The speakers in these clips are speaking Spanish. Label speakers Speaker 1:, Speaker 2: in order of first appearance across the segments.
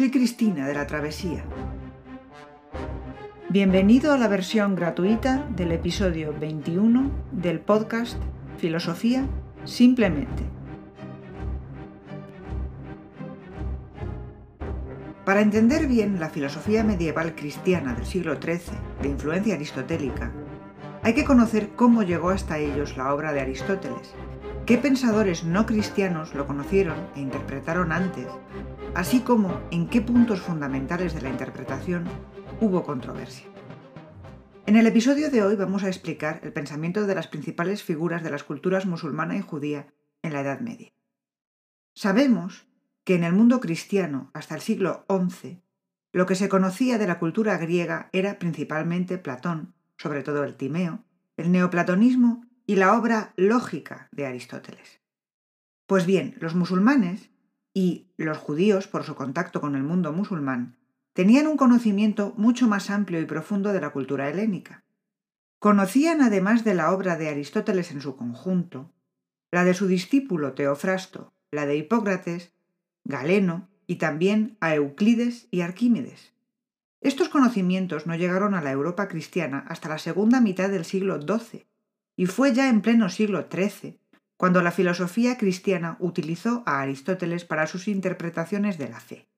Speaker 1: soy Cristina de la Travesía. Bienvenido a la versión gratuita del episodio 21 del podcast Filosofía Simplemente. Para entender bien la filosofía medieval cristiana del siglo XIII, de influencia aristotélica, hay que conocer cómo llegó hasta ellos la obra de Aristóteles, qué pensadores no cristianos lo conocieron e interpretaron antes, así como en qué puntos fundamentales de la interpretación hubo controversia. En el episodio de hoy vamos a explicar el pensamiento de las principales figuras de las culturas musulmana y judía en la Edad Media. Sabemos que en el mundo cristiano hasta el siglo XI lo que se conocía de la cultura griega era principalmente Platón, sobre todo el Timeo, el neoplatonismo y la obra lógica de Aristóteles. Pues bien, los musulmanes y los judíos, por su contacto con el mundo musulmán, tenían un conocimiento mucho más amplio y profundo de la cultura helénica. Conocían, además de la obra de Aristóteles en su conjunto, la de su discípulo Teofrasto, la de Hipócrates, Galeno y también a Euclides y Arquímedes. Estos conocimientos no llegaron a la Europa cristiana hasta la segunda mitad del siglo XII, y fue ya en pleno siglo XIII cuando la filosofía cristiana utilizó a Aristóteles para sus interpretaciones de la fe.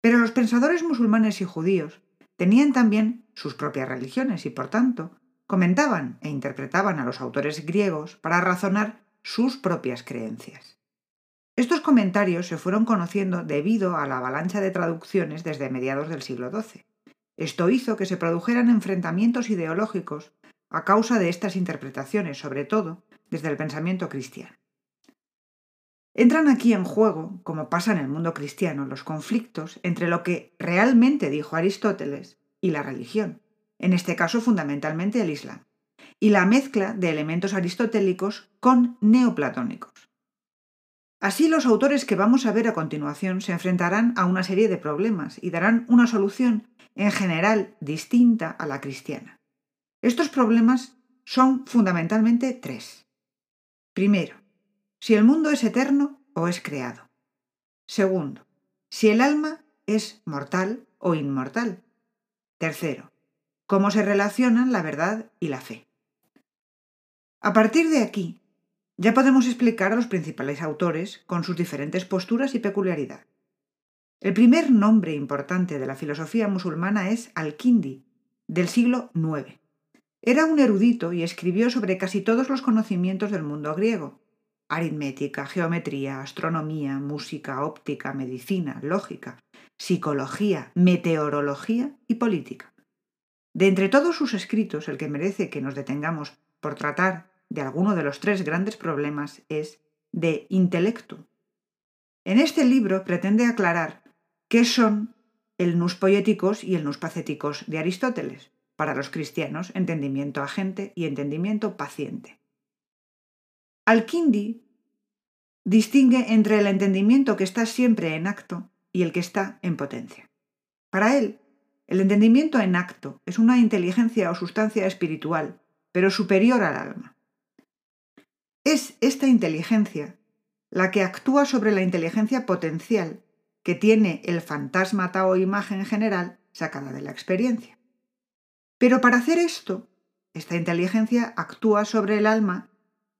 Speaker 1: Pero los pensadores musulmanes y judíos tenían también sus propias religiones y, por tanto, comentaban e interpretaban a los autores griegos para razonar sus propias creencias. Estos comentarios se fueron conociendo debido a la avalancha de traducciones desde mediados del siglo XII. Esto hizo que se produjeran enfrentamientos ideológicos a causa de estas interpretaciones, sobre todo desde el pensamiento cristiano. Entran aquí en juego, como pasa en el mundo cristiano, los conflictos entre lo que realmente dijo Aristóteles y la religión, en este caso fundamentalmente el Islam, y la mezcla de elementos aristotélicos con neoplatónicos. Así los autores que vamos a ver a continuación se enfrentarán a una serie de problemas y darán una solución en general distinta a la cristiana. Estos problemas son fundamentalmente tres. Primero, si el mundo es eterno o es creado. Segundo, si el alma es mortal o inmortal. Tercero, cómo se relacionan la verdad y la fe. A partir de aquí, ya podemos explicar a los principales autores con sus diferentes posturas y peculiaridad. El primer nombre importante de la filosofía musulmana es Al-Kindi, del siglo IX. Era un erudito y escribió sobre casi todos los conocimientos del mundo griego. Aritmética, geometría, astronomía, música, óptica, medicina, lógica, psicología, meteorología y política. De entre todos sus escritos, el que merece que nos detengamos por tratar de alguno de los tres grandes problemas es de intelecto. En este libro pretende aclarar qué son el nus poéticos y el nus pacéticos de Aristóteles, para los cristianos, entendimiento agente y entendimiento paciente. Al-Kindi distingue entre el entendimiento que está siempre en acto y el que está en potencia. Para él, el entendimiento en acto es una inteligencia o sustancia espiritual, pero superior al alma. Es esta inteligencia la que actúa sobre la inteligencia potencial que tiene el fantasma o imagen general sacada de la experiencia. Pero para hacer esto, esta inteligencia actúa sobre el alma,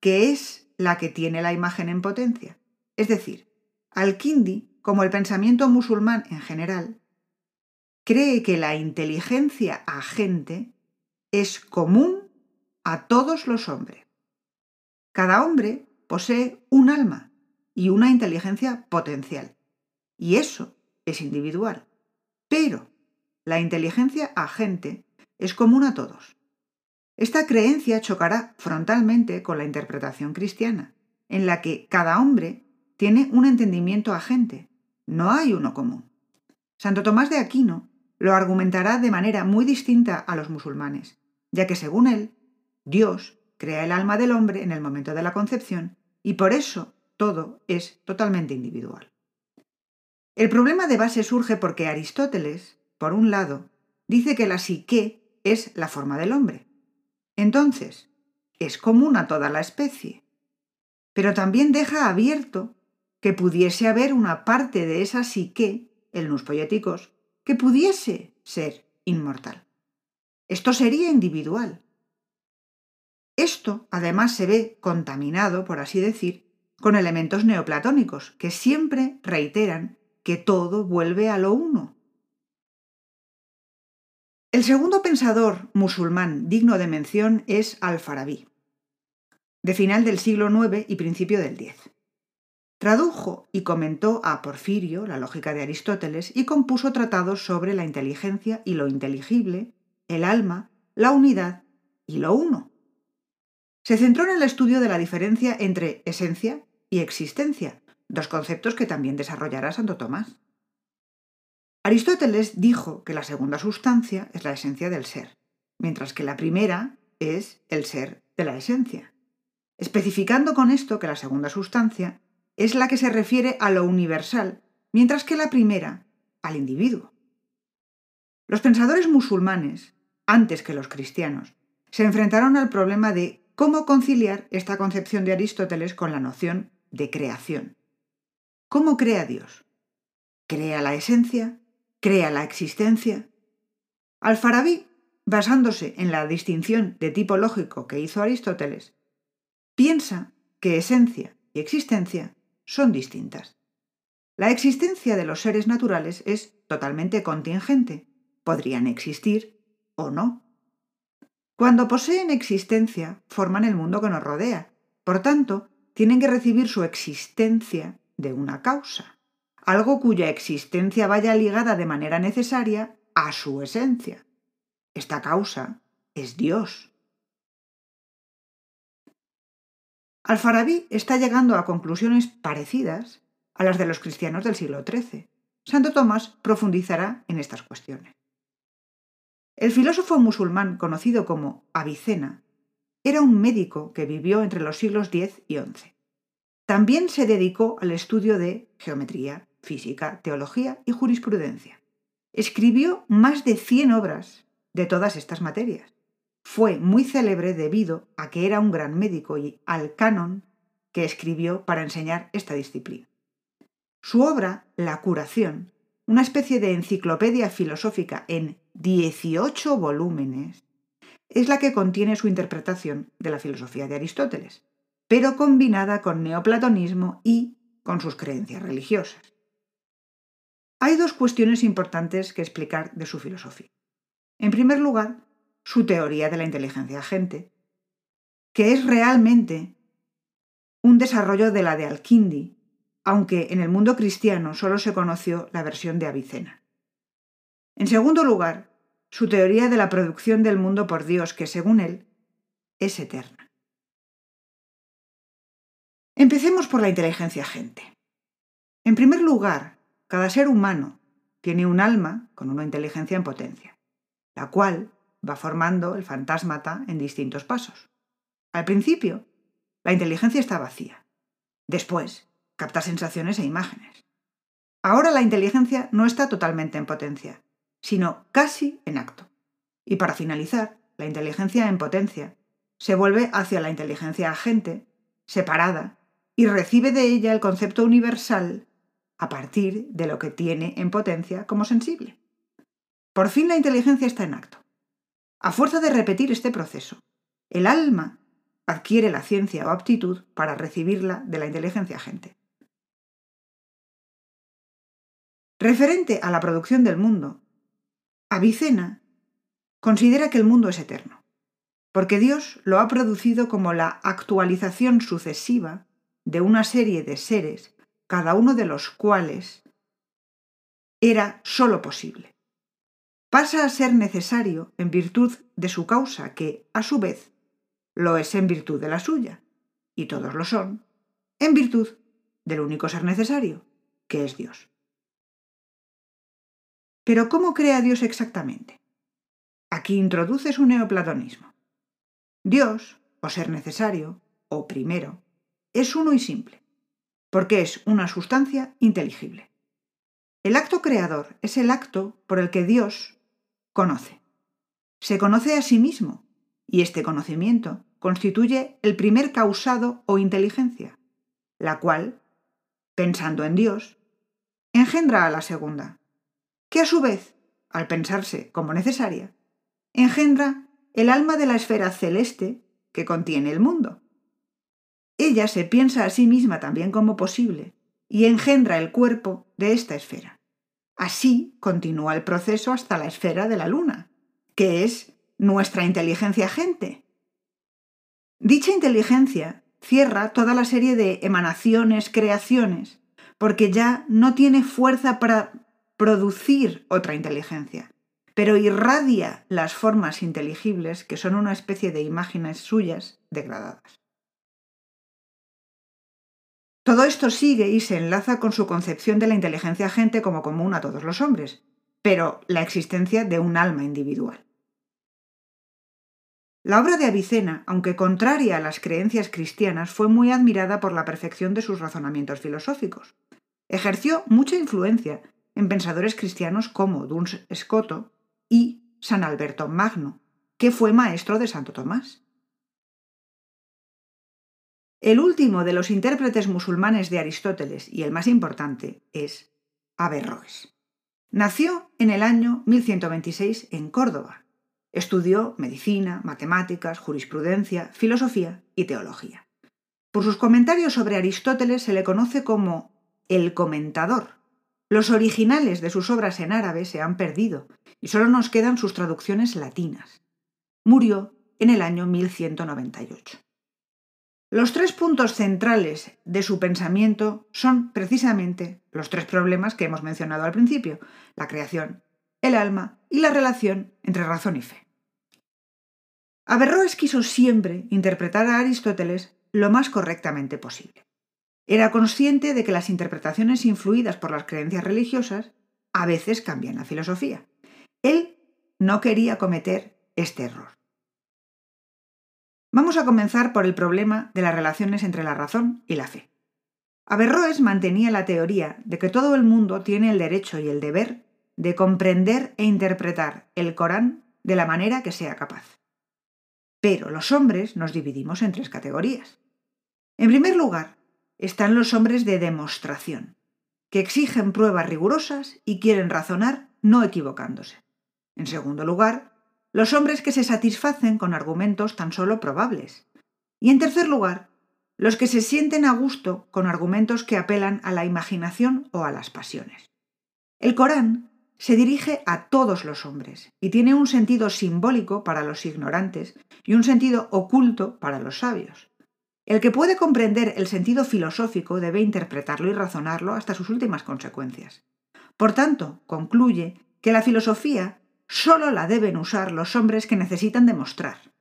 Speaker 1: que es la que tiene la imagen en potencia. Es decir, Al-Kindi, como el pensamiento musulmán en general, cree que la inteligencia agente es común a todos los hombres. Cada hombre posee un alma y una inteligencia potencial, y eso es individual. Pero la inteligencia agente es común a todos. Esta creencia chocará frontalmente con la interpretación cristiana, en la que cada hombre tiene un entendimiento agente, no hay uno común. Santo Tomás de Aquino lo argumentará de manera muy distinta a los musulmanes, ya que según él, Dios crea el alma del hombre en el momento de la concepción y por eso todo es totalmente individual. El problema de base surge porque Aristóteles, por un lado, dice que la psique es la forma del hombre. Entonces, es común a toda la especie. Pero también deja abierto que pudiese haber una parte de esa psique, el nus poéticos, que pudiese ser inmortal. Esto sería individual. Esto además se ve contaminado, por así decir, con elementos neoplatónicos, que siempre reiteran que todo vuelve a lo uno. El segundo pensador musulmán digno de mención es Al-Farabi, de final del siglo IX y principio del X. Tradujo y comentó a Porfirio la lógica de Aristóteles y compuso tratados sobre la inteligencia y lo inteligible, el alma, la unidad y lo uno. Se centró en el estudio de la diferencia entre esencia y existencia, dos conceptos que también desarrollará Santo Tomás. Aristóteles dijo que la segunda sustancia es la esencia del ser, mientras que la primera es el ser de la esencia, especificando con esto que la segunda sustancia es la que se refiere a lo universal, mientras que la primera al individuo. Los pensadores musulmanes, antes que los cristianos, se enfrentaron al problema de cómo conciliar esta concepción de Aristóteles con la noción de creación. ¿Cómo crea Dios? ¿Crea la esencia? ¿Crea la existencia? Al-Farabi, basándose en la distinción de tipo lógico que hizo Aristóteles, piensa que esencia y existencia son distintas. La existencia de los seres naturales es totalmente contingente. Podrían existir o no. Cuando poseen existencia, forman el mundo que nos rodea. Por tanto, tienen que recibir su existencia de una causa, algo cuya existencia vaya ligada de manera necesaria a su esencia. Esta causa es Dios. Al-Farabi está llegando a conclusiones parecidas a las de los cristianos del siglo XIII. Santo Tomás profundizará en estas cuestiones. El filósofo musulmán conocido como Avicena era un médico que vivió entre los siglos X y XI. También se dedicó al estudio de geometría, física, teología y jurisprudencia. Escribió más de 100 obras de todas estas materias. Fue muy célebre debido a que era un gran médico y al canon que escribió para enseñar esta disciplina. Su obra, La curación, una especie de enciclopedia filosófica en 18 volúmenes, es la que contiene su interpretación de la filosofía de Aristóteles, pero combinada con neoplatonismo y con sus creencias religiosas. Hay dos cuestiones importantes que explicar de su filosofía. En primer lugar, su teoría de la inteligencia agente, que es realmente un desarrollo de la de Alkindi, aunque en el mundo cristiano solo se conoció la versión de Avicena. En segundo lugar, su teoría de la producción del mundo por Dios, que según él es eterna. Empecemos por la inteligencia agente. En primer lugar, cada ser humano tiene un alma con una inteligencia en potencia, la cual va formando el fantasmata en distintos pasos. Al principio, la inteligencia está vacía. Después, capta sensaciones e imágenes. Ahora la inteligencia no está totalmente en potencia, sino casi en acto. Y para finalizar, la inteligencia en potencia se vuelve hacia la inteligencia agente, separada, y recibe de ella el concepto universal a partir de lo que tiene en potencia como sensible. Por fin la inteligencia está en acto. A fuerza de repetir este proceso, el alma adquiere la ciencia o aptitud para recibirla de la inteligencia agente. Referente a la producción del mundo, Avicena considera que el mundo es eterno, porque Dios lo ha producido como la actualización sucesiva de una serie de seres, cada uno de los cuales era sólo posible. Pasa a ser necesario en virtud de su causa, que, a su vez, lo es en virtud de la suya, y todos lo son, en virtud del único ser necesario, que es Dios. Pero ¿cómo crea Dios exactamente? Aquí introduce su neoplatonismo. Dios, o ser necesario, o primero, es uno y simple, porque es una sustancia inteligible. El acto creador es el acto por el que Dios conoce. Se conoce a sí mismo, y este conocimiento constituye el primer causado o inteligencia, la cual pensando en Dios, engendra a la segunda, que a su vez, al pensarse como necesaria, engendra el alma de la esfera celeste que contiene el mundo. Ella se piensa a sí misma también como posible y engendra el cuerpo de esta esfera. Así continúa el proceso hasta la esfera de la luna, que es nuestra inteligencia agente. Dicha inteligencia cierra toda la serie de emanaciones, creaciones, porque ya no tiene fuerza para producir otra inteligencia, pero irradia las formas inteligibles que son una especie de imágenes suyas degradadas. Todo esto sigue y se enlaza con su concepción de la inteligencia agente como común a todos los hombres, pero la existencia de un alma individual. La obra de Avicena, aunque contraria a las creencias cristianas, fue muy admirada por la perfección de sus razonamientos filosóficos. Ejerció mucha influencia en pensadores cristianos como Duns Scoto y San Alberto Magno, que fue maestro de Santo Tomás. El último de los intérpretes musulmanes de Aristóteles y el más importante es Averroes. Nació en el año 1126 en Córdoba. Estudió medicina, matemáticas, jurisprudencia, filosofía y teología. Por sus comentarios sobre Aristóteles se le conoce como el comentador. Los originales de sus obras en árabe se han perdido y solo nos quedan sus traducciones latinas. Murió en el año 1198. Los tres puntos centrales de su pensamiento son precisamente los tres problemas que hemos mencionado al principio, la creación, el alma y la relación entre razón y fe. Averroes quiso siempre interpretar a Aristóteles lo más correctamente posible. Era consciente de que las interpretaciones influidas por las creencias religiosas a veces cambian la filosofía. Él no quería cometer este error. Vamos a comenzar por el problema de las relaciones entre la razón y la fe. Averroes mantenía la teoría de que todo el mundo tiene el derecho y el deber de comprender e interpretar el Corán de la manera que sea capaz. Pero los hombres nos dividimos en tres categorías. En primer lugar, están los hombres de demostración, que exigen pruebas rigurosas y quieren razonar no equivocándose. En segundo lugar, los hombres que se satisfacen con argumentos tan solo probables. Y en tercer lugar, los que se sienten a gusto con argumentos que apelan a la imaginación o a las pasiones. El Corán se dirige a todos los hombres y tiene un sentido simbólico para los ignorantes y un sentido oculto para los sabios. El que puede comprender el sentido filosófico debe interpretarlo y razonarlo hasta sus últimas consecuencias. Por tanto, concluye que la filosofía solo la deben usar los hombres que necesitan demostrar.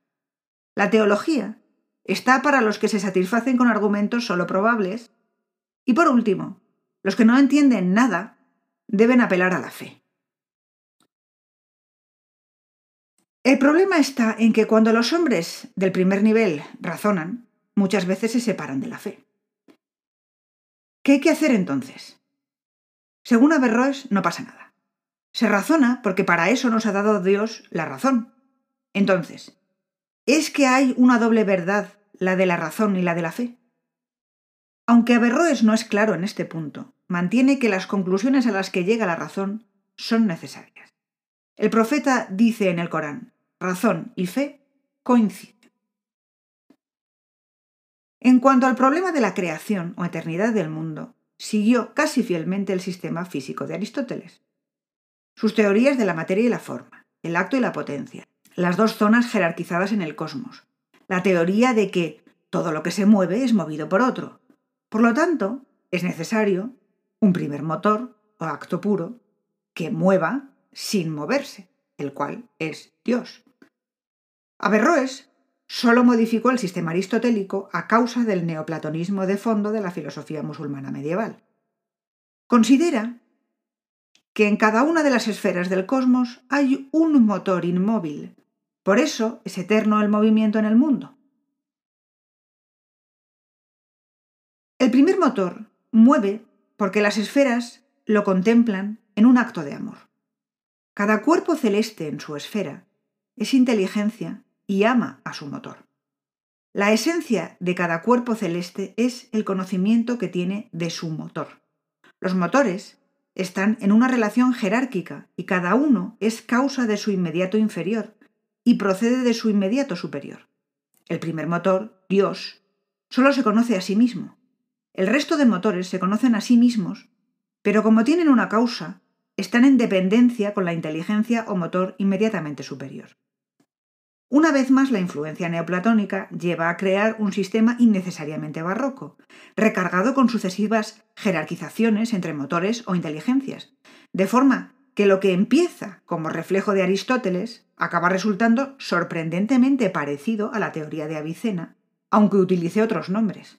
Speaker 1: La teología está para los que se satisfacen con argumentos solo probables. Y por último, los que no entienden nada deben apelar a la fe. El problema está en que cuando los hombres del primer nivel razonan, muchas veces se separan de la fe. ¿Qué hay que hacer entonces? Según Averroes, no pasa nada. Se razona porque para eso nos ha dado Dios la razón. Entonces, ¿es que hay una doble verdad, la de la razón y la de la fe? Aunque Averroes no es claro en este punto, mantiene que las conclusiones a las que llega la razón son necesarias. El profeta dice en el Corán, razón y fe coinciden. En cuanto al problema de la creación o eternidad del mundo, siguió casi fielmente el sistema físico de Aristóteles. Sus teorías de la materia y la forma, el acto y la potencia, las dos zonas jerarquizadas en el cosmos, la teoría de que todo lo que se mueve es movido por otro. Por lo tanto, es necesario un primer motor o acto puro que mueva sin moverse, el cual es Dios. Averroes solo modificó el sistema aristotélico a causa del neoplatonismo de fondo de la filosofía musulmana medieval. Considera que en cada una de las esferas del cosmos hay un motor inmóvil. Por eso es eterno el movimiento en el mundo. El primer motor mueve porque las esferas lo contemplan en un acto de amor. Cada cuerpo celeste en su esfera es inteligencia y ama a su motor. La esencia de cada cuerpo celeste es el conocimiento que tiene de su motor. Los motores están en una relación jerárquica y cada uno es causa de su inmediato inferior y procede de su inmediato superior. El primer motor, Dios, solo se conoce a sí mismo. El resto de motores se conocen a sí mismos, pero como tienen una causa, están en dependencia con la inteligencia o motor inmediatamente superior. Una vez más, la influencia neoplatónica lleva a crear un sistema innecesariamente barroco, recargado con sucesivas jerarquizaciones entre motores o inteligencias, de forma que lo que empieza como reflejo de Aristóteles acaba resultando sorprendentemente parecido a la teoría de Avicena, aunque utilice otros nombres.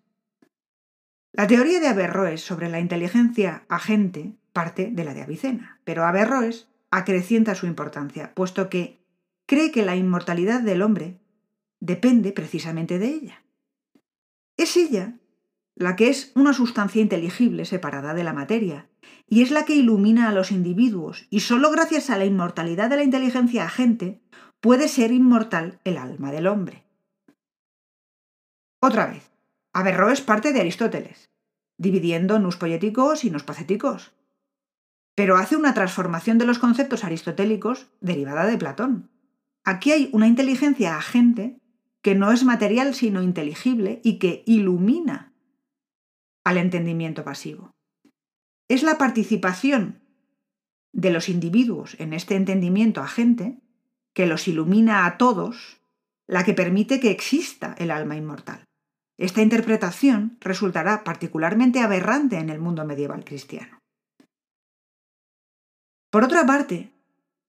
Speaker 1: La teoría de Averroes sobre la inteligencia agente parte de la de Avicena, pero Averroes acrecienta su importancia, puesto que cree que la inmortalidad del hombre depende precisamente de ella. Es ella la que es una sustancia inteligible separada de la materia, y es la que ilumina a los individuos, y sólo gracias a la inmortalidad de la inteligencia agente puede ser inmortal el alma del hombre. Otra vez, Averroes parte de Aristóteles, dividiendo nus poéticos y nus pacéticos, pero hace una transformación de los conceptos aristotélicos derivada de Platón. Aquí hay una inteligencia agente que no es material sino inteligible y que ilumina al entendimiento pasivo. Es la participación de los individuos en este entendimiento agente que los ilumina a todos la que permite que exista el alma inmortal. Esta interpretación resultará particularmente aberrante en el mundo medieval cristiano. Por otra parte,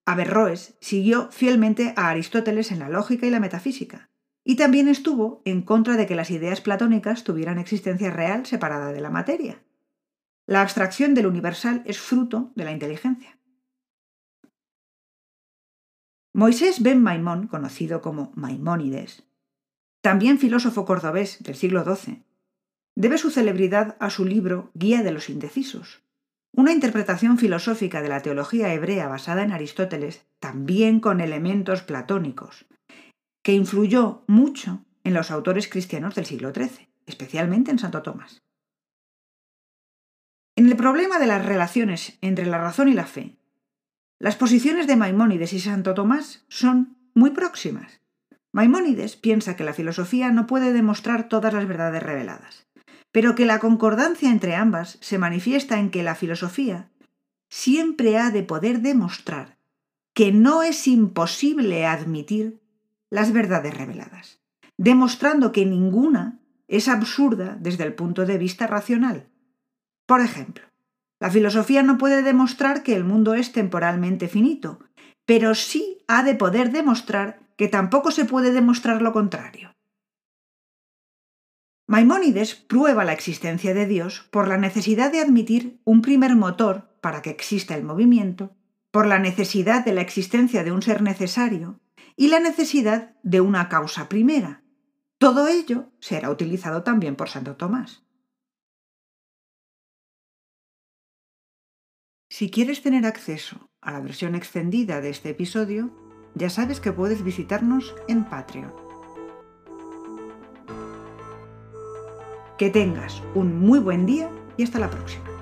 Speaker 1: Averroes siguió fielmente a Aristóteles en la lógica y la metafísica, y también estuvo en contra de que las ideas platónicas tuvieran existencia real separada de la materia. La abstracción del universal es fruto de la inteligencia. Moisés ben Maimón, conocido como Maimónides, también filósofo cordobés del siglo XII, debe su celebridad a su libro Guía de los Indecisos, una interpretación filosófica de la teología hebrea basada en Aristóteles, también con elementos platónicos, que influyó mucho en los autores cristianos del siglo XIII, especialmente en Santo Tomás. En el problema de las relaciones entre la razón y la fe, las posiciones de Maimónides y Santo Tomás son muy próximas. Maimónides piensa que la filosofía no puede demostrar todas las verdades reveladas pero que la concordancia entre ambas se manifiesta en que la filosofía siempre ha de poder demostrar que no es imposible admitir las verdades reveladas, demostrando que ninguna es absurda desde el punto de vista racional. Por ejemplo, la filosofía no puede demostrar que el mundo es temporalmente finito, pero sí ha de poder demostrar que tampoco se puede demostrar lo contrario. Maimónides prueba la existencia de Dios por la necesidad de admitir un primer motor para que exista el movimiento, por la necesidad de la existencia de un ser necesario y la necesidad de una causa primera. Todo ello será utilizado también por Santo Tomás. Si quieres tener acceso a la versión extendida de este episodio, ya sabes que puedes visitarnos en Patreon. Que tengas un muy buen día y hasta la próxima.